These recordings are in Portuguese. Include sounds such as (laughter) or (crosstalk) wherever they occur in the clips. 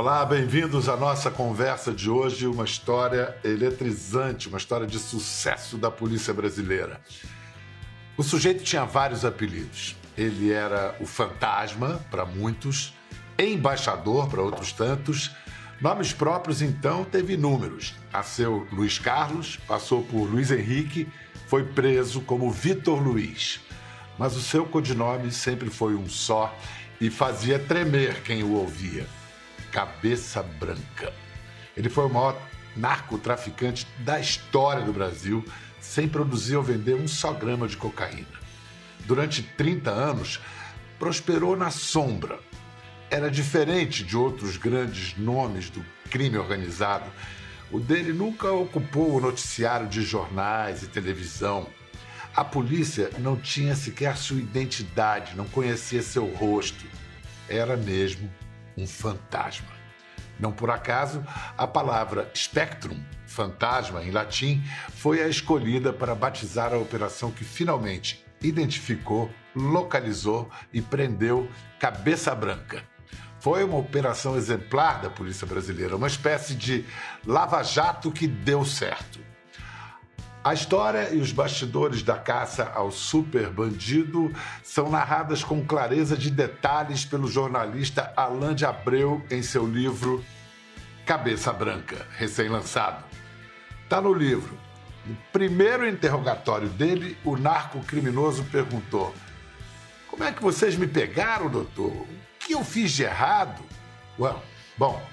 Olá, bem-vindos à nossa conversa de hoje, uma história eletrizante, uma história de sucesso da polícia brasileira. O sujeito tinha vários apelidos. Ele era o fantasma para muitos, embaixador para outros tantos. Nomes próprios, então, teve inúmeros. Nasceu Luiz Carlos, passou por Luiz Henrique, foi preso como Vitor Luiz. Mas o seu codinome sempre foi um só e fazia tremer quem o ouvia. Cabeça Branca. Ele foi o maior narcotraficante da história do Brasil, sem produzir ou vender um só grama de cocaína. Durante 30 anos, prosperou na sombra. Era diferente de outros grandes nomes do crime organizado. O dele nunca ocupou o noticiário de jornais e televisão. A polícia não tinha sequer sua identidade, não conhecia seu rosto. Era mesmo um fantasma. Não por acaso, a palavra spectrum, fantasma em latim, foi a escolhida para batizar a operação que finalmente identificou, localizou e prendeu Cabeça Branca. Foi uma operação exemplar da polícia brasileira, uma espécie de lava-jato que deu certo. A história e os bastidores da caça ao super bandido são narradas com clareza de detalhes pelo jornalista Alain de Abreu em seu livro Cabeça Branca, recém-lançado. Está no livro. No primeiro interrogatório dele, o narco-criminoso perguntou: Como é que vocês me pegaram, doutor? O que eu fiz de errado? Well, bom,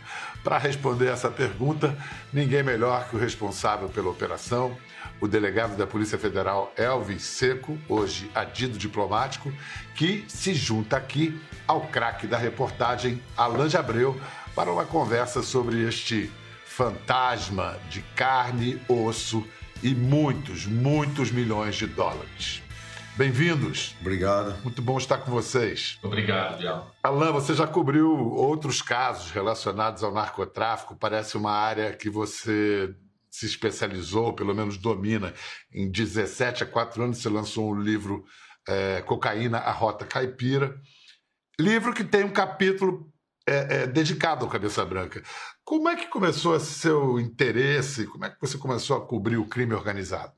para responder essa pergunta, ninguém melhor que o responsável pela operação, o delegado da Polícia Federal Elvis Seco, hoje adido diplomático, que se junta aqui ao craque da reportagem Alain de Abreu para uma conversa sobre este fantasma de carne, osso e muitos, muitos milhões de dólares. Bem-vindos. Obrigado. Muito bom estar com vocês. Obrigado, Bial. Alain, você já cobriu outros casos relacionados ao narcotráfico. Parece uma área que você se especializou, pelo menos domina. Em 17 a 4 anos, você lançou um livro é, Cocaína, a Rota Caipira. Livro que tem um capítulo é, é, dedicado ao Cabeça Branca. Como é que começou esse seu interesse? Como é que você começou a cobrir o crime organizado?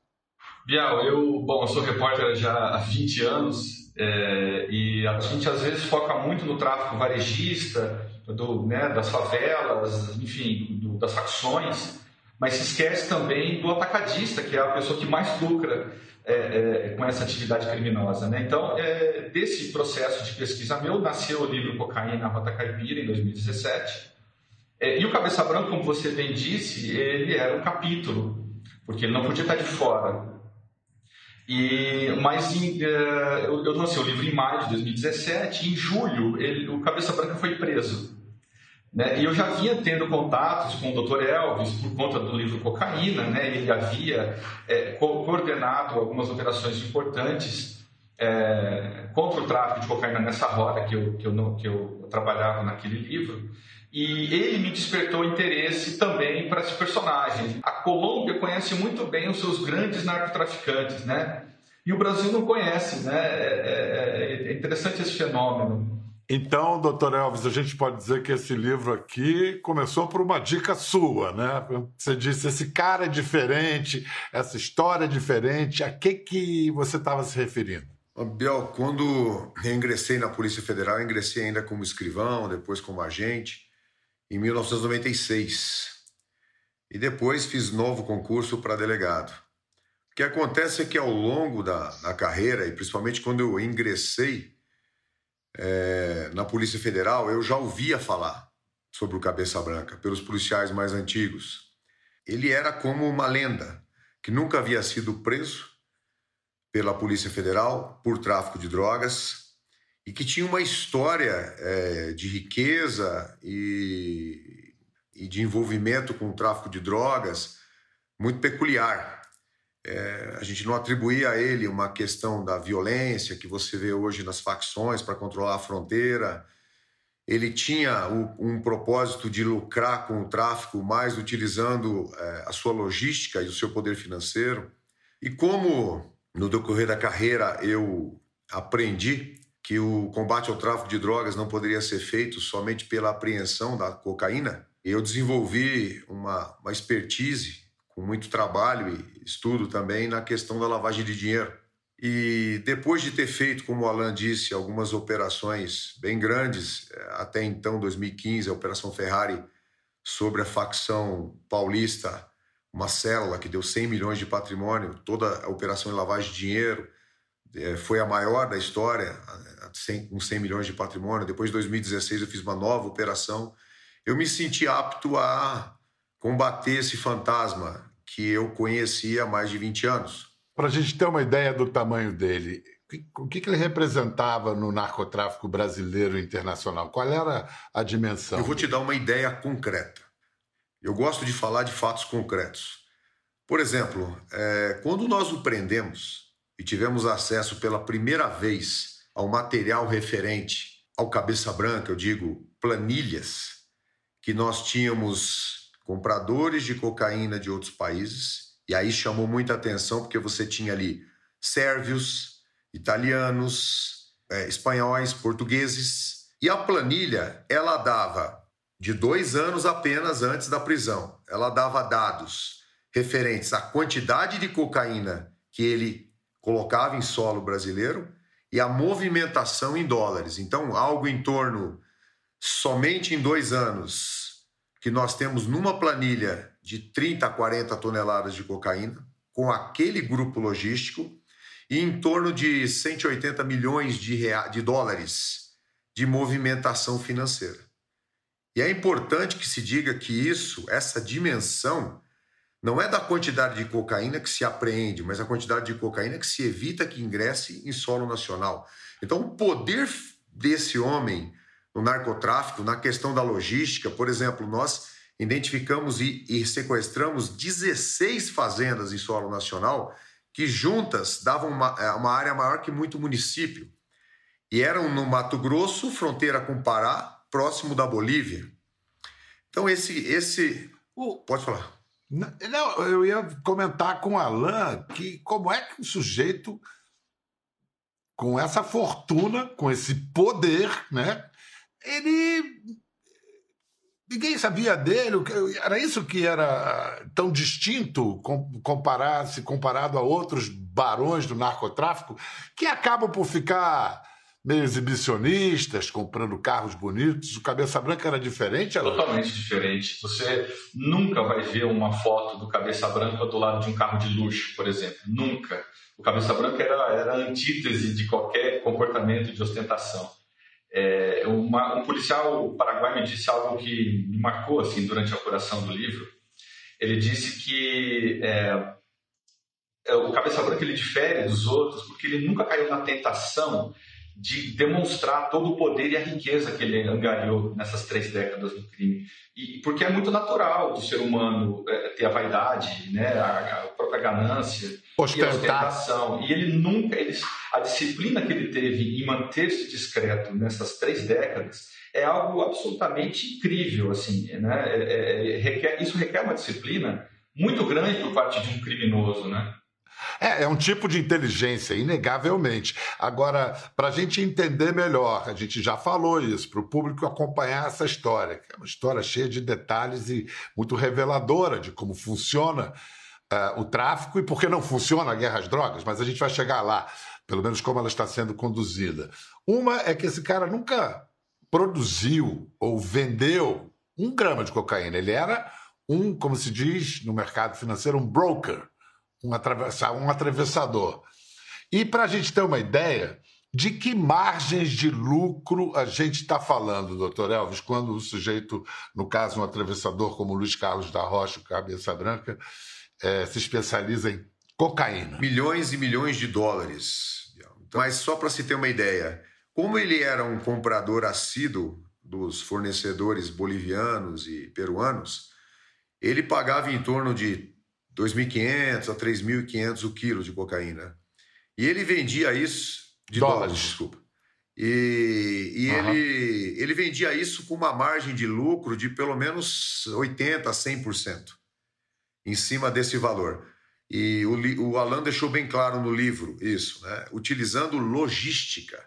Bial, eu, bom, eu sou repórter já há 20 anos é, e a gente às vezes foca muito no tráfico varejista, do, né, das favelas, enfim, do, das facções mas se esquece também do atacadista, que é a pessoa que mais lucra é, é, com essa atividade criminosa. Né? Então, é, desse processo de pesquisa meu, nasceu o livro Cocaína, Rota Caipira, em 2017. É, e o Cabeça Branca, como você bem disse, ele era um capítulo, porque ele não podia estar de fora. E, mas em, é, eu, eu lancei o livro em maio de 2017, e em julho ele, o Cabeça Branca foi preso. Né? E eu já vinha tendo contatos com o Dr. Elvis por conta do livro Cocaína, né? ele havia é, coordenado algumas operações importantes é, contra o tráfico de cocaína nessa rota que eu, que, eu, que eu trabalhava naquele livro. E ele me despertou interesse também para esse personagem. A Colômbia conhece muito bem os seus grandes narcotraficantes, né? E o Brasil não conhece, né? É, é, é interessante esse fenômeno. Então, doutor Elvis, a gente pode dizer que esse livro aqui começou por uma dica sua, né? Você disse, esse cara é diferente, essa história é diferente. A que, que você estava se referindo? Biel, quando eu ingressei na Polícia Federal, eu ingressei ainda como escrivão, depois como agente, em 1996. E depois fiz novo concurso para delegado. O que acontece é que ao longo da, da carreira, e principalmente quando eu ingressei é, na Polícia Federal, eu já ouvia falar sobre o Cabeça Branca pelos policiais mais antigos. Ele era como uma lenda que nunca havia sido preso pela Polícia Federal por tráfico de drogas e que tinha uma história é, de riqueza e, e de envolvimento com o tráfico de drogas muito peculiar. É, a gente não atribuía a ele uma questão da violência que você vê hoje nas facções para controlar a fronteira. Ele tinha um propósito de lucrar com o tráfico, mais utilizando é, a sua logística e o seu poder financeiro. E como no decorrer da carreira eu aprendi que o combate ao tráfico de drogas não poderia ser feito somente pela apreensão da cocaína, eu desenvolvi uma, uma expertise com muito trabalho e estudo também na questão da lavagem de dinheiro. E depois de ter feito, como o Alan disse, algumas operações bem grandes, eh, até então, 2015, a Operação Ferrari, sobre a facção paulista, uma célula que deu 100 milhões de patrimônio, toda a operação de lavagem de dinheiro, eh, foi a maior da história, com 100 milhões de patrimônio. Depois de 2016, eu fiz uma nova operação. Eu me senti apto a combater esse fantasma que eu conhecia há mais de 20 anos para a gente ter uma ideia do tamanho dele, o que, que ele representava no narcotráfico brasileiro e internacional? Qual era a dimensão? Eu vou te dar uma ideia concreta. Eu gosto de falar de fatos concretos. Por exemplo, é, quando nós o prendemos e tivemos acesso pela primeira vez ao material referente ao Cabeça Branca, eu digo planilhas, que nós tínhamos compradores de cocaína de outros países e aí chamou muita atenção porque você tinha ali sérvios, italianos, é, espanhóis, portugueses. E a planilha, ela dava de dois anos apenas antes da prisão. Ela dava dados referentes à quantidade de cocaína que ele colocava em solo brasileiro e a movimentação em dólares. Então, algo em torno, somente em dois anos, que nós temos numa planilha de 30 a 40 toneladas de cocaína com aquele grupo logístico e em torno de 180 milhões de, de dólares de movimentação financeira. E é importante que se diga que isso, essa dimensão, não é da quantidade de cocaína que se apreende, mas a quantidade de cocaína que se evita que ingresse em solo nacional. Então, o poder desse homem no narcotráfico, na questão da logística, por exemplo, nós identificamos e, e sequestramos 16 fazendas em solo nacional que juntas davam uma, é, uma área maior que muito município. E eram no Mato Grosso, fronteira com Pará, próximo da Bolívia. Então, esse. esse... Pode falar. Não, eu ia comentar com o Alain que como é que o sujeito, com essa fortuna, com esse poder, né, ele Ninguém sabia dele, era isso que era tão distinto comparar, se comparado a outros barões do narcotráfico, que acabam por ficar meio exibicionistas, comprando carros bonitos. O Cabeça Branca era diferente? Era... Totalmente diferente. Você nunca vai ver uma foto do Cabeça Branca do lado de um carro de luxo, por exemplo. Nunca. O Cabeça Branca era, era a antítese de qualquer comportamento de ostentação. É, uma, um policial paraguaio me disse algo que me marcou assim durante a apuração do livro. Ele disse que é, é, o cabeça branca ele difere dos outros porque ele nunca caiu na tentação de demonstrar todo o poder e a riqueza que ele angariou nessas três décadas do crime. E porque é muito natural do ser humano é, ter a vaidade, né, a, a própria ganância Ostentar. e a ostentação. E ele nunca, ele, a disciplina que ele teve em manter-se discreto nessas três décadas é algo absolutamente incrível, assim, né? É, é, é requer, isso requer uma disciplina muito grande por parte de um criminoso, né? É, é um tipo de inteligência, inegavelmente. Agora, para a gente entender melhor, a gente já falou isso, para o público acompanhar essa história, que é uma história cheia de detalhes e muito reveladora de como funciona uh, o tráfico e por que não funciona a guerra às drogas, mas a gente vai chegar lá, pelo menos como ela está sendo conduzida. Uma é que esse cara nunca produziu ou vendeu um grama de cocaína, ele era um, como se diz no mercado financeiro, um broker um, atravessa, um atravessador. E para a gente ter uma ideia de que margens de lucro a gente está falando, doutor Elvis, quando o sujeito, no caso um atravessador como Luiz Carlos da Rocha, cabeça branca, é, se especializa em cocaína. Milhões e milhões de dólares. Mas só para se ter uma ideia, como ele era um comprador assíduo dos fornecedores bolivianos e peruanos, ele pagava em torno de 2.500 a 3.500 o quilo de cocaína. E ele vendia isso de dólares, dólares desculpa. E, e uhum. ele, ele vendia isso com uma margem de lucro de pelo menos 80% a 100% em cima desse valor. E o, o Alan deixou bem claro no livro isso, né? utilizando logística.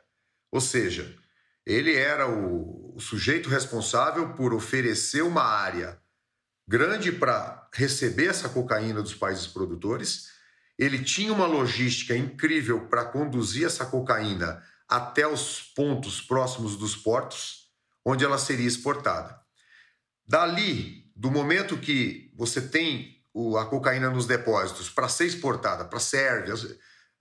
Ou seja, ele era o, o sujeito responsável por oferecer uma área grande para receber essa cocaína dos países produtores. Ele tinha uma logística incrível para conduzir essa cocaína até os pontos próximos dos portos, onde ela seria exportada. Dali, do momento que você tem a cocaína nos depósitos para ser exportada para a Sérvia,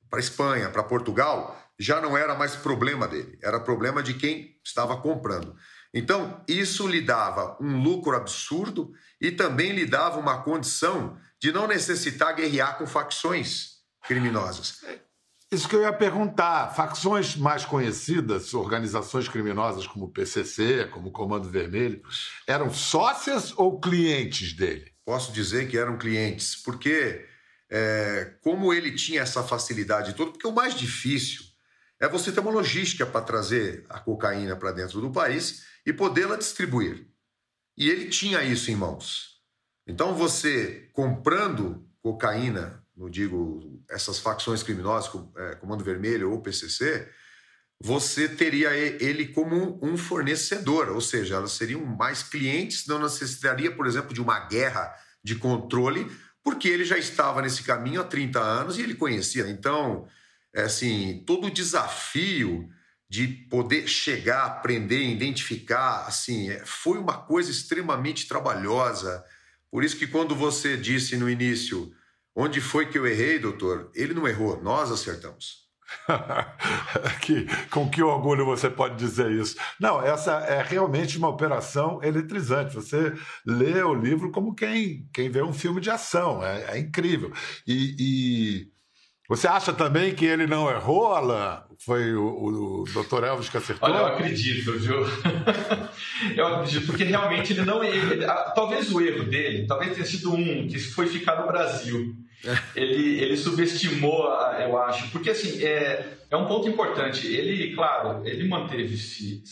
para a Espanha, para Portugal, já não era mais problema dele, era problema de quem estava comprando. Então, isso lhe dava um lucro absurdo e também lhe dava uma condição de não necessitar guerrear com facções criminosas. Isso que eu ia perguntar. Facções mais conhecidas, organizações criminosas como o PCC, como o Comando Vermelho, eram sócias ou clientes dele? Posso dizer que eram clientes, porque é, como ele tinha essa facilidade toda, porque o mais difícil é você ter uma logística para trazer a cocaína para dentro do país e podê-la distribuir. E ele tinha isso em mãos. Então, você comprando cocaína, não digo essas facções criminosas, é, Comando Vermelho ou PCC, você teria ele como um fornecedor, ou seja, elas seriam mais clientes, não necessitaria, por exemplo, de uma guerra de controle, porque ele já estava nesse caminho há 30 anos e ele conhecia. Então, é assim, todo o desafio de poder chegar, aprender, identificar, assim, é, foi uma coisa extremamente trabalhosa. Por isso que quando você disse no início, onde foi que eu errei, doutor? Ele não errou, nós acertamos. (laughs) que, com que orgulho você pode dizer isso? Não, essa é realmente uma operação eletrizante. Você lê o livro como quem, quem vê um filme de ação. É, é incrível. E, e você acha também que ele não errou, Alain? Foi o, o, Dr. Elvis que acertou? Olha, eu acredito, viu? (laughs) eu acredito, porque realmente ele não. Ele, talvez o erro dele, talvez tenha sido um, que foi ficar no Brasil. (laughs) Ele, ele subestimou, eu acho, porque assim, é, é um ponto importante. Ele, claro, ele manteve-se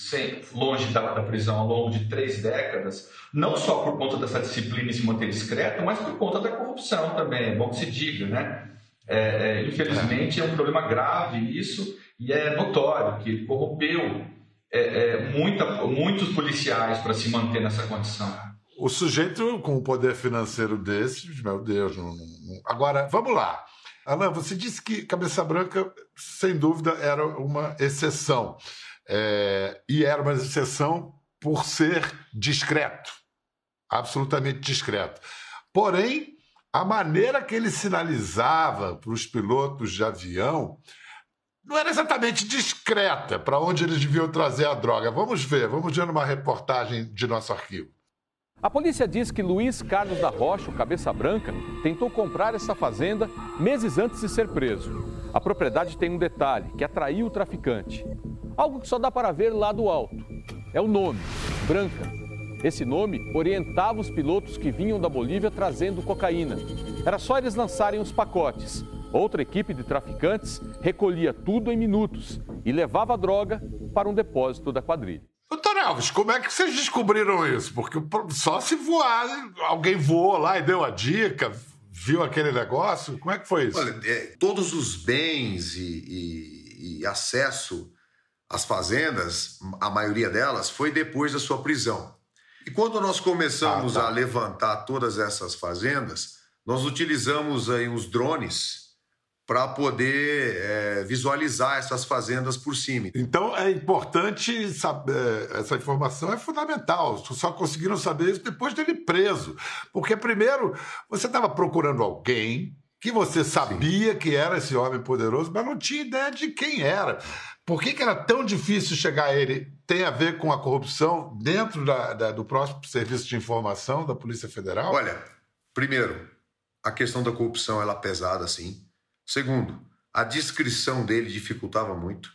longe da, da prisão ao longo de três décadas, não só por conta dessa disciplina e se manter discreto, mas por conta da corrupção também, é bom que se diga, né? É, é, infelizmente é um problema grave isso e é notório que ele corrompeu é, é muita, muitos policiais para se manter nessa condição. O sujeito com o poder financeiro desse, meu Deus. Não, não... Agora, vamos lá. Alain, você disse que Cabeça Branca, sem dúvida, era uma exceção. É, e era uma exceção por ser discreto absolutamente discreto. Porém, a maneira que ele sinalizava para os pilotos de avião não era exatamente discreta para onde eles deviam trazer a droga. Vamos ver, vamos ver numa reportagem de nosso arquivo. A polícia diz que Luiz Carlos da Rocha, o Cabeça Branca, tentou comprar essa fazenda meses antes de ser preso. A propriedade tem um detalhe que atraiu o traficante. Algo que só dá para ver lá do alto. É o nome, Branca. Esse nome orientava os pilotos que vinham da Bolívia trazendo cocaína. Era só eles lançarem os pacotes. Outra equipe de traficantes recolhia tudo em minutos e levava a droga para um depósito da quadrilha. Doutor Alves, como é que vocês descobriram isso? Porque só se voar, alguém voou lá e deu a dica, viu aquele negócio? Como é que foi isso? Olha, é, todos os bens e, e, e acesso às fazendas, a maioria delas, foi depois da sua prisão. E quando nós começamos ah, tá. a levantar todas essas fazendas, nós utilizamos aí os drones para poder é, visualizar essas fazendas por cima. Então é importante saber, essa informação é fundamental. Só conseguiram saber isso depois dele preso. Porque, primeiro, você estava procurando alguém que você sabia Sim. que era esse homem poderoso, mas não tinha ideia de quem era. Por que, que era tão difícil chegar a ele? Tem a ver com a corrupção dentro da, da, do próximo serviço de informação da Polícia Federal? Olha, primeiro, a questão da corrupção ela é pesada, sim. Segundo, a descrição dele dificultava muito.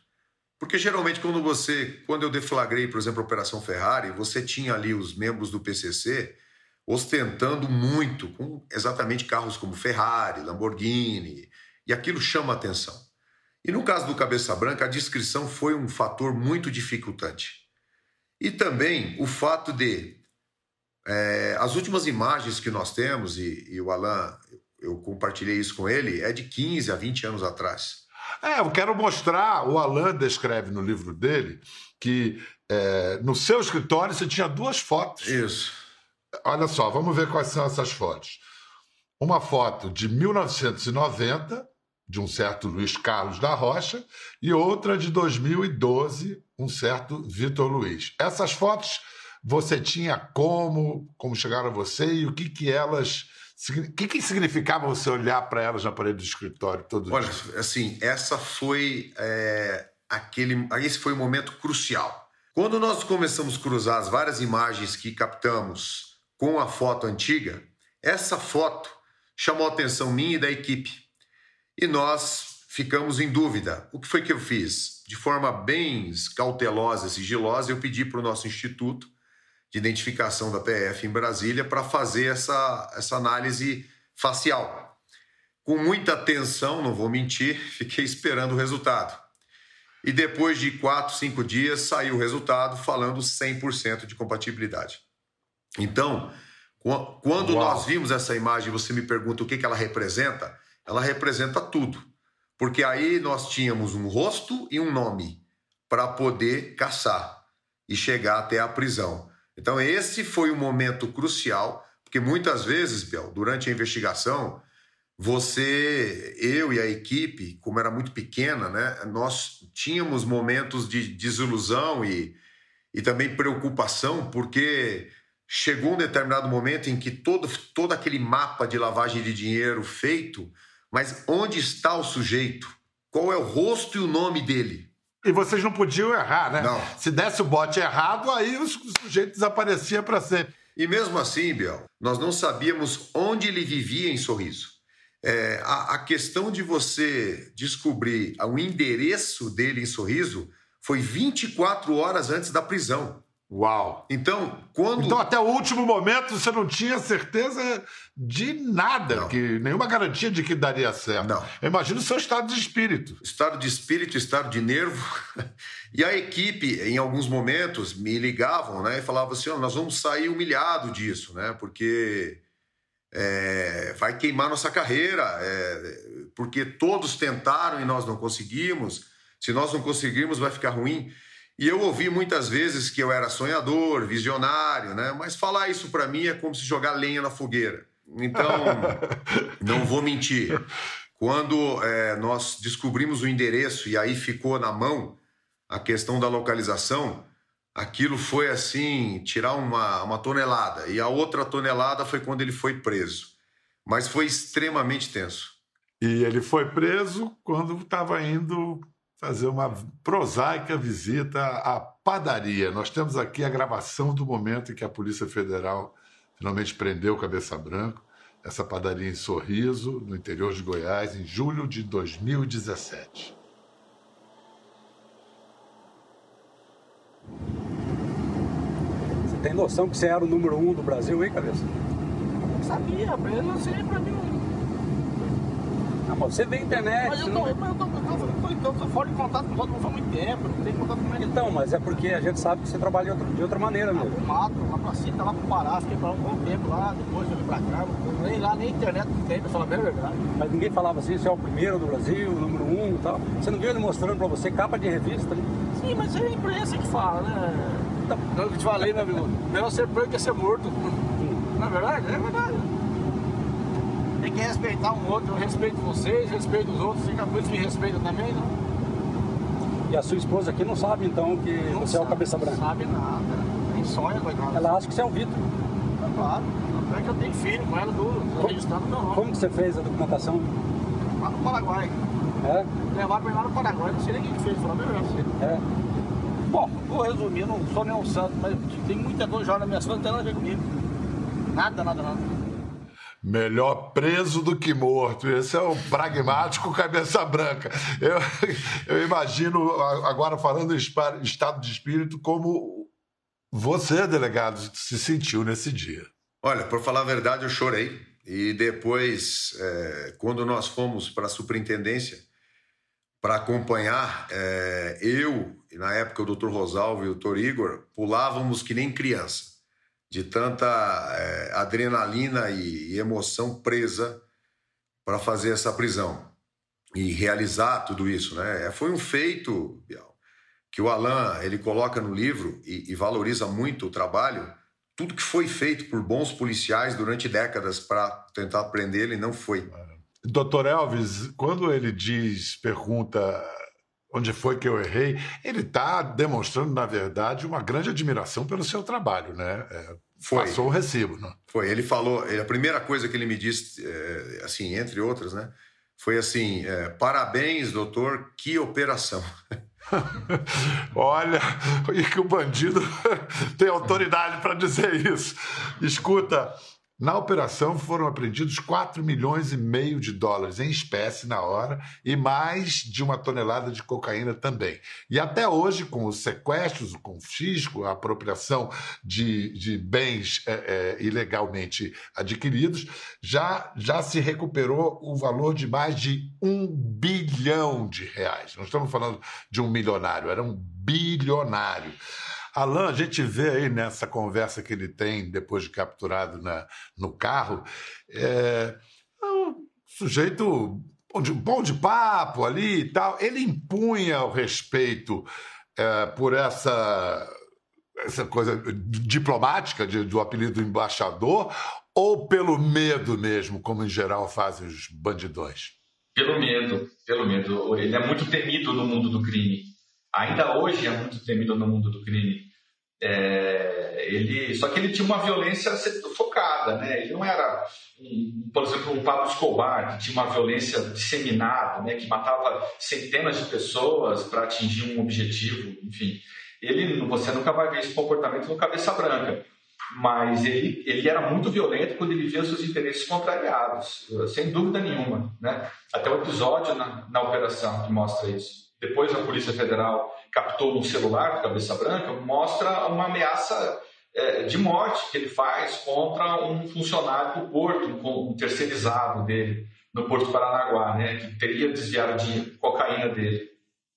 Porque geralmente quando você, quando eu deflagrei, por exemplo, a Operação Ferrari, você tinha ali os membros do PCC ostentando muito com exatamente carros como Ferrari, Lamborghini, e aquilo chama atenção. E no caso do Cabeça Branca, a descrição foi um fator muito dificultante. E também o fato de é, as últimas imagens que nós temos, e, e o Alain, eu compartilhei isso com ele, é de 15 a 20 anos atrás. É, eu quero mostrar, o Alain descreve no livro dele que é, no seu escritório você tinha duas fotos. Isso. Olha só, vamos ver quais são essas fotos. Uma foto de 1990, de um certo Luiz Carlos da Rocha, e outra de 2012, um certo Vitor Luiz. Essas fotos você tinha como, como chegaram a você e o que que elas o que, que significava você olhar para elas na parede do escritório todo Olha, dia? assim, essa foi é, aquele, esse foi o um momento crucial. Quando nós começamos a cruzar as várias imagens que captamos com a foto antiga, essa foto chamou a atenção minha e da equipe. E nós ficamos em dúvida. O que foi que eu fiz? De forma bem cautelosa, sigilosa, eu pedi para o nosso instituto de identificação da PF em Brasília para fazer essa, essa análise facial. Com muita atenção, não vou mentir, (laughs) fiquei esperando o resultado. E depois de quatro, cinco dias, saiu o resultado falando 100% de compatibilidade. Então, quando Uau. nós vimos essa imagem, você me pergunta o que ela representa, ela representa tudo. Porque aí nós tínhamos um rosto e um nome para poder caçar e chegar até a prisão. Então, esse foi o momento crucial, porque muitas vezes, Bel, durante a investigação, você, eu e a equipe, como era muito pequena, né, nós tínhamos momentos de desilusão e, e também preocupação, porque chegou um determinado momento em que todo, todo aquele mapa de lavagem de dinheiro feito, mas onde está o sujeito? Qual é o rosto e o nome dele? E vocês não podiam errar, né? Não. Se desse o bote errado, aí o sujeito desaparecia para sempre. E mesmo assim, Biel, nós não sabíamos onde ele vivia em Sorriso. É, a, a, questão de você descobrir o endereço dele em Sorriso foi 24 horas antes da prisão. Uau! Então, quando. Então, até o último momento, você não tinha certeza de nada, não. que nenhuma garantia de que daria certo. Não. Imagina o seu estado de espírito. Estado de espírito, estado de nervo. (laughs) E a equipe, em alguns momentos, me ligavam né, e falavam assim: oh, nós vamos sair humilhado disso, né? Porque é, vai queimar nossa carreira, é, porque todos tentaram e nós não conseguimos. Se nós não conseguirmos, vai ficar ruim. E eu ouvi muitas vezes que eu era sonhador, visionário, né? Mas falar isso para mim é como se jogar lenha na fogueira. Então, (laughs) não vou mentir. Quando é, nós descobrimos o endereço e aí ficou na mão a questão da localização, aquilo foi assim, tirar uma, uma tonelada. E a outra tonelada foi quando ele foi preso. Mas foi extremamente tenso. E ele foi preso quando estava indo fazer uma prosaica visita à padaria. Nós temos aqui a gravação do momento em que a Polícia Federal finalmente prendeu o Cabeça Branco, essa padaria em Sorriso, no interior de Goiás, em julho de 2017. Você tem noção que você era o número um do Brasil, hein, Cabeça? Eu sabia, eu não sei pra mim. Não, você vê internet. Mas eu tô, mas eu tô, eu tô, eu tô fora de contato com todo mundo há muito tempo, não tenho contato com ninguém. Então, mas é porque a gente sabe que você trabalha de outra, de outra maneira mesmo. Lá mato, lá pra cima, lá pro Pará, fiquei pra um bom tempo lá, depois eu vim pra cá. Nem lá, nem internet não tem, pra falar bem a verdade. Mas ninguém falava assim, você é o primeiro do Brasil, o número um e tal. Você não viu ele mostrando pra você capa de revista ali? Sim, mas é a imprensa que fala, né? Então, eu te falei, né, amigo? Melhor ser preso que ser morto. Na é verdade, é verdade que respeitar um outro. Eu respeito vocês, respeito os outros. Fica muito me respeita também, não? E a sua esposa aqui não sabe, então, que não você sabe, é o cabeça branca? Não sabe nada. Nem sonha, coitado. Ela acha que você é o Vitor. É claro. Tanto é que eu tenho filho com ela, do, do registrado meu nome. Como que você fez a documentação? Lá no Paraguai. É? Levaram pra lá no Paraguai. Não sei nem quem fez, falar a verdade. É. Bom, vou resumir, não sou nenhum santo, mas tem muita coisa já na minha contas, não tem nada a ver comigo. Nada, nada, nada. Melhor preso do que morto. Esse é o pragmático cabeça branca. Eu, eu imagino, agora falando em estado de espírito, como você, delegado, se sentiu nesse dia. Olha, por falar a verdade, eu chorei. E depois, é, quando nós fomos para a superintendência para acompanhar, é, eu, e na época o doutor Rosalvo e o doutor Igor, pulávamos que nem criança de tanta é, adrenalina e, e emoção presa para fazer essa prisão. e realizar tudo isso, né? É, foi um feito, Bial, que o Alan ele coloca no livro e, e valoriza muito o trabalho. Tudo que foi feito por bons policiais durante décadas para tentar prender ele não foi. Doutor Elvis, quando ele diz, pergunta onde foi que eu errei, ele está demonstrando, na verdade, uma grande admiração pelo seu trabalho, né? É, foi. Passou o recibo, né? Foi. Ele falou, a primeira coisa que ele me disse, é, assim, entre outras, né? Foi assim: é, parabéns, doutor, que operação. (laughs) Olha, e que o bandido (laughs) tem autoridade para dizer isso. Escuta, na operação foram apreendidos 4 milhões e meio de dólares em espécie na hora e mais de uma tonelada de cocaína também. E até hoje, com os sequestros, o confisco, a apropriação de, de bens é, é, ilegalmente adquiridos, já, já se recuperou o valor de mais de um bilhão de reais. Não estamos falando de um milionário, era um bilionário. Alain, a gente vê aí nessa conversa que ele tem depois de capturado na, no carro, é, é um sujeito bom de, papo ali e tal. Ele impunha o respeito é, por essa essa coisa diplomática de, do apelido embaixador ou pelo medo mesmo, como em geral fazem os bandidões? Pelo medo, pelo medo. Ele é muito temido no mundo do crime ainda hoje é muito temido no mundo do crime. É, ele, só que ele tinha uma violência focada, né? Ele não era, um, por exemplo, um Pablo Escobar, que tinha uma violência disseminada, né? que matava centenas de pessoas para atingir um objetivo, enfim. Ele, você nunca vai ver esse comportamento no Cabeça Branca, mas ele, ele era muito violento quando ele via seus interesses contrariados, sem dúvida nenhuma, né? Até o episódio na, na operação que mostra isso depois a Polícia Federal captou no celular do Cabeça Branca, mostra uma ameaça é, de morte que ele faz contra um funcionário do porto, um terceirizado dele, no Porto Paranaguá, né, que teria desviado de cocaína dele.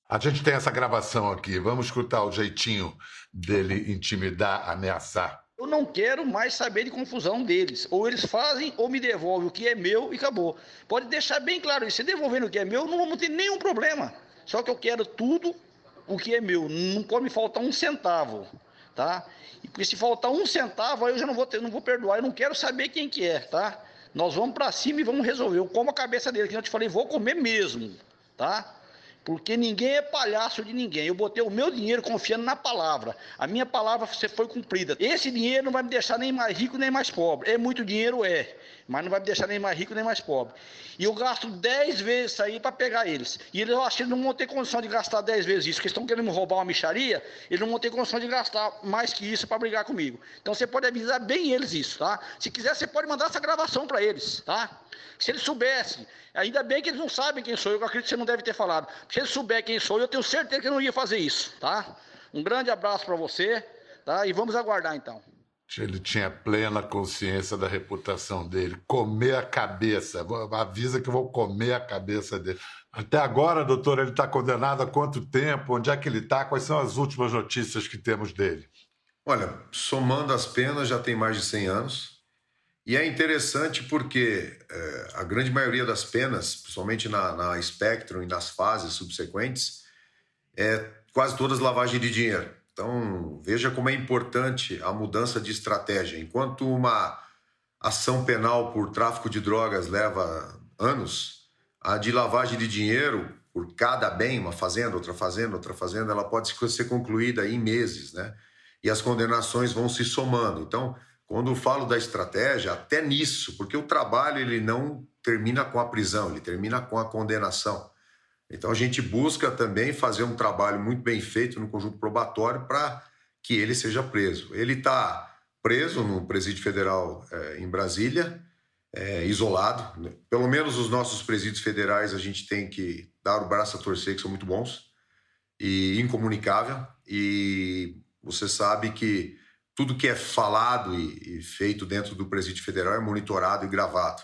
A gente tem essa gravação aqui, vamos escutar o jeitinho dele intimidar, ameaçar. Eu não quero mais saber de confusão deles. Ou eles fazem ou me devolvem o que é meu e acabou. Pode deixar bem claro isso. Se devolvendo o que é meu, não vamos ter nenhum problema. Só que eu quero tudo o que é meu. Não pode me faltar um centavo, tá? E porque se faltar um centavo, aí eu já não vou ter, não vou perdoar. Eu não quero saber quem que é, tá? Nós vamos para cima e vamos resolver. Eu como a cabeça dele, que eu te falei, vou comer mesmo, tá? Porque ninguém é palhaço de ninguém. Eu botei o meu dinheiro confiando na palavra. A minha palavra foi cumprida. Esse dinheiro não vai me deixar nem mais rico nem mais pobre. É muito dinheiro, é. Mas não vai me deixar nem mais rico nem mais pobre. E eu gasto 10 vezes isso aí para pegar eles. E eles, eu acho que eles não vão ter condição de gastar 10 vezes isso. Porque estão querendo me roubar uma micharia, eles não vão ter condição de gastar mais que isso para brigar comigo. Então você pode avisar bem eles isso, tá? Se quiser, você pode mandar essa gravação para eles, tá? Se eles soubessem, ainda bem que eles não sabem quem sou eu, eu acredito que você não deve ter falado. Se eles souberem quem sou eu, eu tenho certeza que eu não ia fazer isso, tá? Um grande abraço para você, tá? E vamos aguardar então. Ele tinha plena consciência da reputação dele. Comer a cabeça. Avisa que eu vou comer a cabeça dele. Até agora, doutor, ele está condenado há quanto tempo? Onde é que ele está? Quais são as últimas notícias que temos dele? Olha, somando as penas, já tem mais de 100 anos. E é interessante porque é, a grande maioria das penas, principalmente na, na Spectrum e nas fases subsequentes, é quase todas lavagem de dinheiro. Então, veja como é importante a mudança de estratégia. Enquanto uma ação penal por tráfico de drogas leva anos, a de lavagem de dinheiro por cada bem, uma fazenda, outra fazenda, outra fazenda, ela pode ser concluída em meses, né? E as condenações vão se somando. Então, quando falo da estratégia, até nisso, porque o trabalho ele não termina com a prisão, ele termina com a condenação. Então a gente busca também fazer um trabalho muito bem feito no conjunto probatório para que ele seja preso. Ele está preso no presídio federal é, em Brasília, é, isolado. Pelo menos os nossos presídios federais a gente tem que dar o braço a torcer, que são muito bons e incomunicável. E você sabe que tudo que é falado e, e, feito dentro do presídio federal é monitorado e gravado.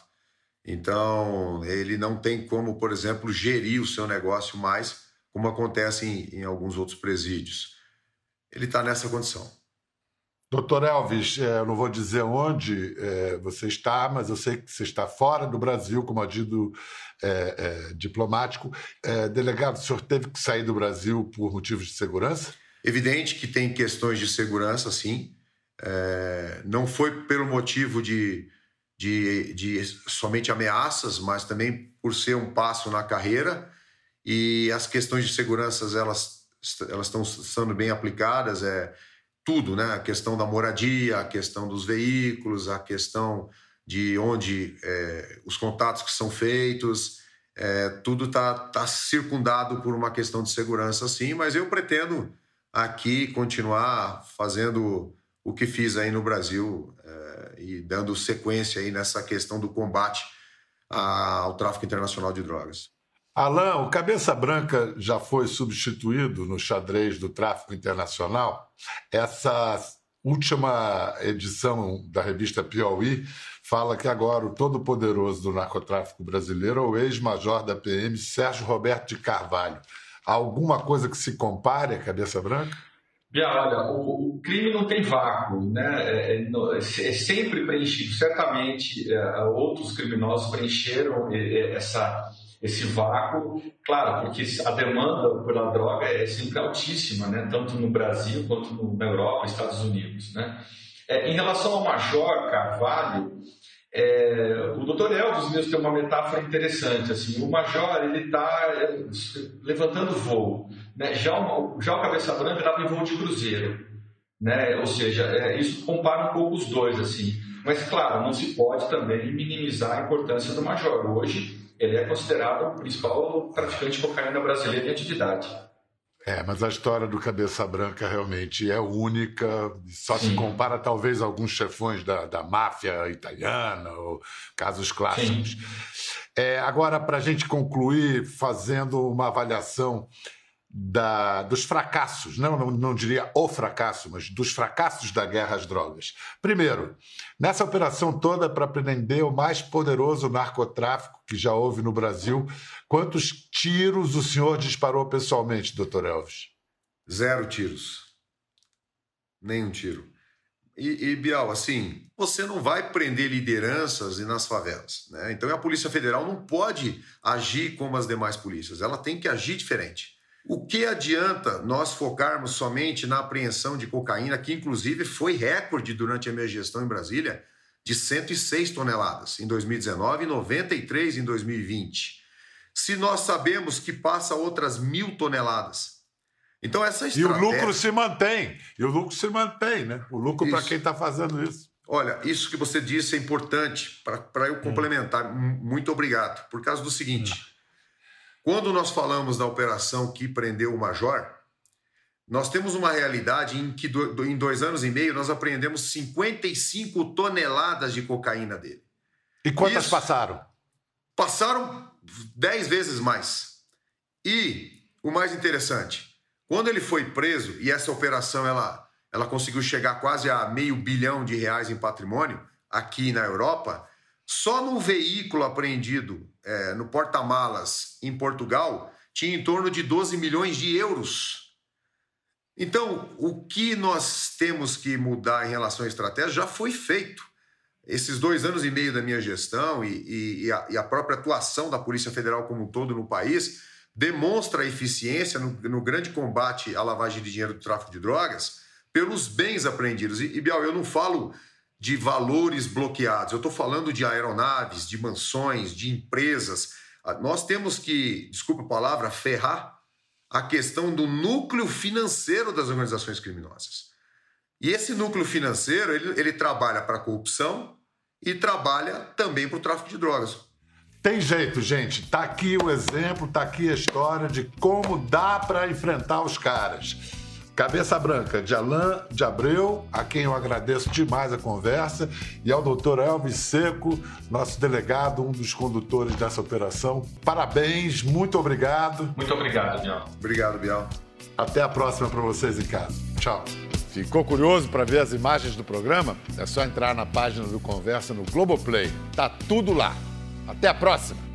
Então, ele não tem como, por exemplo, gerir o seu negócio mais, como acontece em, em alguns outros presídios. Ele está nessa condição. Doutor Elvis, é, eu não vou dizer onde é, você está, mas eu sei que você está fora do Brasil como adido é, é, diplomático. É, delegado, o senhor teve que sair do Brasil por motivos de segurança? Evidente que tem questões de segurança, sim. É, não foi pelo motivo de, de, de somente ameaças, mas também por ser um passo na carreira. E as questões de segurança, elas, elas estão sendo bem aplicadas. É, tudo, né? A questão da moradia, a questão dos veículos, a questão de onde é, os contatos que são feitos, é, tudo está tá circundado por uma questão de segurança, sim. Mas eu pretendo aqui continuar fazendo o que fiz aí no Brasil é, e dando sequência aí nessa questão do combate ao tráfico internacional de drogas. Alain, o Cabeça Branca já foi substituído no xadrez do tráfico internacional. Essa última edição da revista Piauí fala que agora o todo-poderoso do narcotráfico brasileiro é o ex-major da PM, Sérgio Roberto de Carvalho. Há alguma coisa que se compare a Cabeça Branca? Bia, olha, o, o, crime não tem vácuo, né? É, é, é, é sempre preenchido. Certamente é, outros criminosos preencheram essa esse vácuo, claro, porque a demanda pela droga é sempre altíssima, né? tanto no Brasil quanto no, na Europa, Estados Unidos. Né? É, em relação ao Major Carvalho, é, o doutor Elvis mesmo tem uma metáfora interessante. Assim, o Major ele está é, levantando voo, né? já, o, já o Cabeça Branca estava em voo de cruzeiro. Né? Ou seja, é, isso compara um pouco os dois. assim. Mas, claro, não se pode também minimizar a importância do Major. Hoje, ele é considerado o principal traficante de cocaína brasileira em atividade. É, mas a história do Cabeça Branca realmente é única, só Sim. se compara talvez a alguns chefões da, da máfia italiana, ou casos clássicos. É, agora, para a gente concluir fazendo uma avaliação da, dos fracassos, não, não, não, diria o fracasso, mas dos fracassos da guerra às drogas. Primeiro, nessa operação toda para prender o mais poderoso narcotráfico que já houve no Brasil, quantos tiros o senhor disparou pessoalmente, doutor Elvis? Zero tiros. Nenhum tiro. E, e, Bial, assim, você não vai prender lideranças nas favelas. Né? Então a Polícia Federal não pode agir como as demais polícias, ela tem que agir diferente. O que adianta nós focarmos somente na apreensão de cocaína, que inclusive foi recorde durante a minha gestão em Brasília, de 106 toneladas em 2019 e 93 em 2020. Se nós sabemos que passa outras mil toneladas. Então, essa estratégia... E o lucro se mantém. E o lucro se mantém, né? O lucro para quem está fazendo isso. Olha, isso que você disse é importante para eu hum. complementar. Hum. Muito obrigado. Por causa do seguinte. Hum. Quando nós falamos da operação que prendeu o Major, nós temos uma realidade em que em dois anos e meio nós apreendemos 55 toneladas de cocaína dele. E quantas Isso, passaram? Passaram 10 vezes mais. E o mais interessante, quando ele foi preso e essa operação ela, ela conseguiu chegar quase a meio bilhão de reais em patrimônio aqui na Europa, só no veículo apreendido é, no porta-malas em Portugal tinha em torno de 12 milhões de euros. Então, o que nós temos que mudar em relação à estratégia já foi feito. Esses dois anos e meio da minha gestão e, e, a, e a, própria atuação da Polícia Federal como um todo no país demonstra a eficiência no, no grande combate à lavagem de dinheiro do tráfico de drogas pelos bens apreendidos. E, e Bial, eu não falo de valores bloqueados. Eu estou falando de aeronaves, de mansões, de empresas. Ah, nós temos que, desculpa a palavra, ferrar a questão do núcleo financeiro das organizações criminosas. E esse núcleo financeiro, ele, ele trabalha para a corrupção e trabalha também para o tráfico de drogas. Tem jeito, gente. Tá aqui o exemplo, tá aqui a história de como dá para enfrentar os caras. Cabeça Branca, de Alain de Abreu, a quem eu agradeço demais a conversa, e ao doutor Elvis Seco, nosso delegado, um dos condutores dessa operação. Parabéns, muito obrigado. Muito obrigado, Bial. Obrigado, Bial. Até a próxima para vocês em casa. Tchau. Ficou curioso para ver as imagens do programa? É só entrar na página do Conversa no Globoplay. Tá tudo lá. Até a próxima!